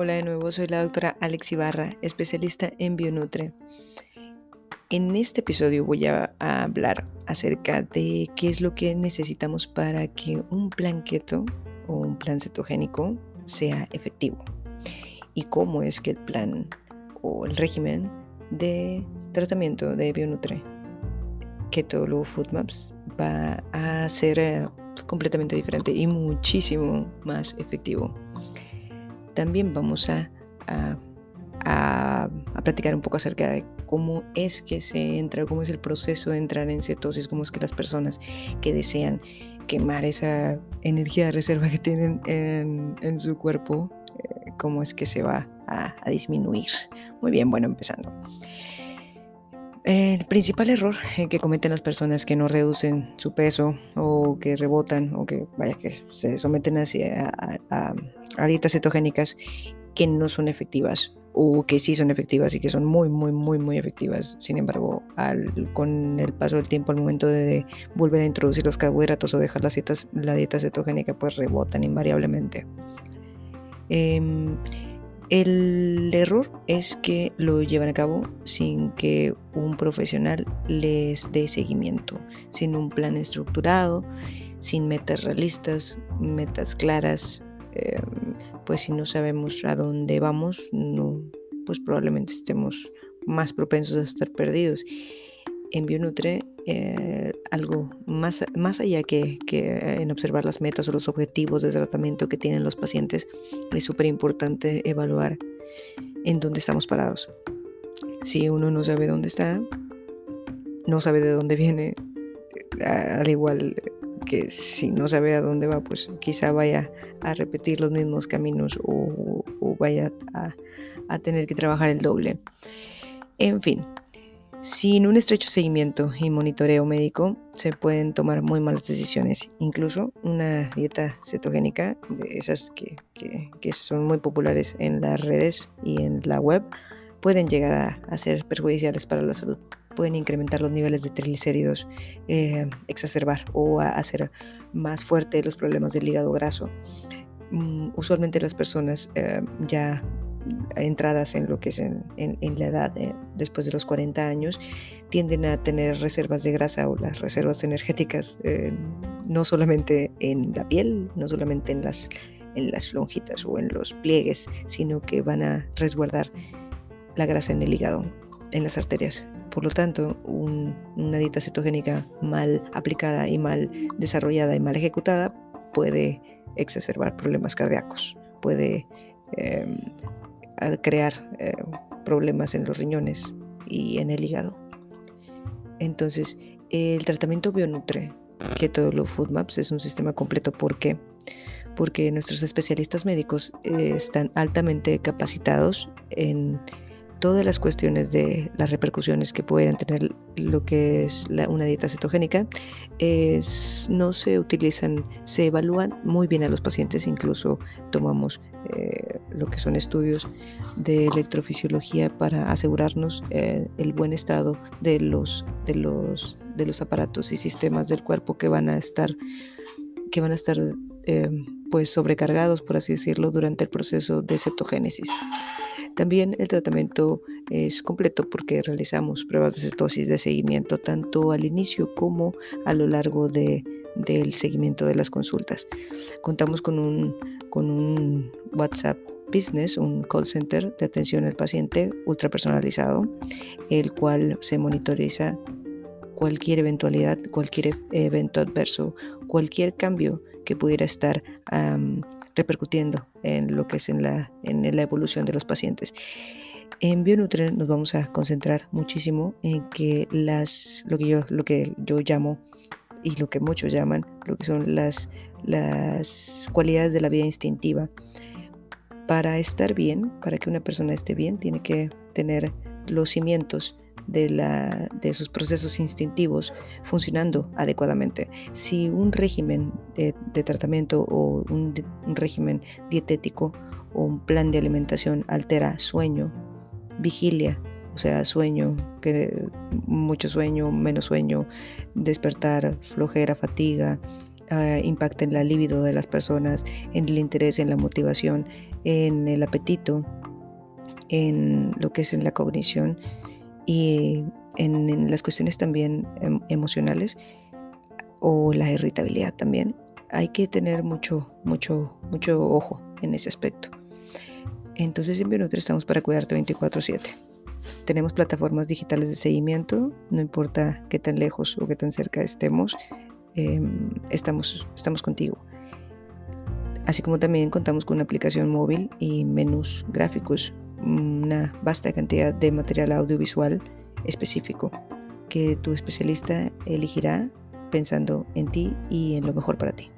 Hola de nuevo, soy la doctora Alex Ibarra, especialista en Bionutre. En este episodio voy a, hablar acerca de qué es lo que necesitamos para que un plan keto o un plan cetogénico sea efectivo y cómo es que el plan o el régimen de tratamiento de Bionutre Keto Low Food Maps va a ser eh, completamente diferente y muchísimo más efectivo también vamos a, a, platicar un poco acerca de cómo es que se entra, cómo es el proceso de entrar en cetosis, cómo es que las personas que desean quemar esa energía de reserva que tienen en, su cuerpo, eh, cómo es que se va a, a disminuir. Muy bien, bueno, empezando. El principal error que cometen las personas que no reducen su peso o que rebotan o que vaya que se someten a, dietas cetogénicas que no son efectivas o que sí son efectivas y que son muy, muy, muy, muy efectivas. Sin embargo, con el paso del tiempo, al momento de volver a introducir los carbohidratos o dejar las dietas, la dieta cetogénica, pues rebotan invariablemente. Em, el error es que lo llevan a cabo sin que un profesional les dé seguimiento, sin un plan estructurado, sin metas realistas, metas claras. Em, pues si no sabemos a dónde vamos, no, pues probablemente estemos más propensos a estar perdidos en Bionutre eh, algo más, más allá que, en observar las metas o los objetivos de tratamiento que tienen los pacientes, es súper importante evaluar en dónde estamos parados. Si uno no sabe dónde está, no sabe de dónde viene, al igual que si no sabe a dónde va, pues quizá vaya a repetir los mismos caminos o, vaya a, tener que trabajar el doble. En fin, sin un estrecho seguimiento y monitoreo médico se pueden tomar muy malas decisiones. Incluso una dieta cetogénica, de esas que, son muy populares en las redes y en la web, pueden llegar a, ser perjudiciales para la salud. Pueden incrementar los niveles de triglicéridos, eh, exacerbar o hacer más fuerte los problemas del hígado graso. Mm, usualmente las personas eh, ya entradas en lo que es en, la edad después de los 40 años tienden a tener reservas de grasa o las reservas energéticas eh, no solamente en la piel, no solamente en las, en las lonjitas o en los pliegues, sino que van a resguardar la grasa en el hígado, en las arterias. Por lo tanto, una dieta cetogénica mal aplicada y mal desarrollada y mal ejecutada puede exacerbar problemas cardíacos, puede em, crear eh, problemas en los riñones y en el hígado. Entonces, el tratamiento Bionutre, Keto Food Maps, es un sistema completo. ¿Por qué? Porque nuestros especialistas médicos eh, están altamente capacitados en todas las cuestiones de las repercusiones que pueden tener lo que es una dieta cetogénica, no se utilizan, se evalúan muy bien a los pacientes, incluso tomamos eh, lo que son estudios de electrofisiología para asegurarnos eh, el buen estado de los, de, los, de los aparatos y sistemas del cuerpo que van a estar, que van a estar eh, pues sobrecargados, por así decirlo, durante el proceso de cetogénesis. También el tratamiento es completo porque realizamos pruebas de cetosis de seguimiento tanto al inicio como a lo largo de, del seguimiento de las consultas. Contamos con un, WhatsApp Business, un call center de atención al paciente ultra personalizado, el cual se monitoriza cualquier eventualidad, cualquier evento adverso, cualquier cambio que pudiera estar repercutiendo en lo que es en la, en la evolución de los pacientes. En Bionutre nos vamos a concentrar muchísimo en que las, lo que yo, lo que yo llamo y lo que muchos llaman, lo que son las, las cualidades de la vida instintiva. Para estar bien, para que una persona esté bien, tiene que tener los cimientos de, sus procesos instintivos funcionando adecuadamente. Si un régimen de, tratamiento o un, régimen dietético o un plan de alimentación altera sueño, vigilia, o sea, sueño, que, mucho sueño, menos sueño, despertar, flojera, fatiga, uh, impacta en la libido de las personas, en el interés, en la motivación, en el apetito, en lo que es en la cognición y en, las cuestiones también em, emocionales o la irritabilidad también. Hay que tener mucho, mucho, mucho ojo en ese aspecto. Entonces en Bionutri estamos para cuidarte 24/7. Tenemos plataformas digitales de seguimiento, no importa qué tan lejos o qué tan cerca estemos, em, estamos, estamos contigo. Así como también contamos con una aplicación móvil y menús gráficos, una vasta cantidad de material audiovisual específico que tu especialista elegirá pensando en ti y en lo mejor para ti.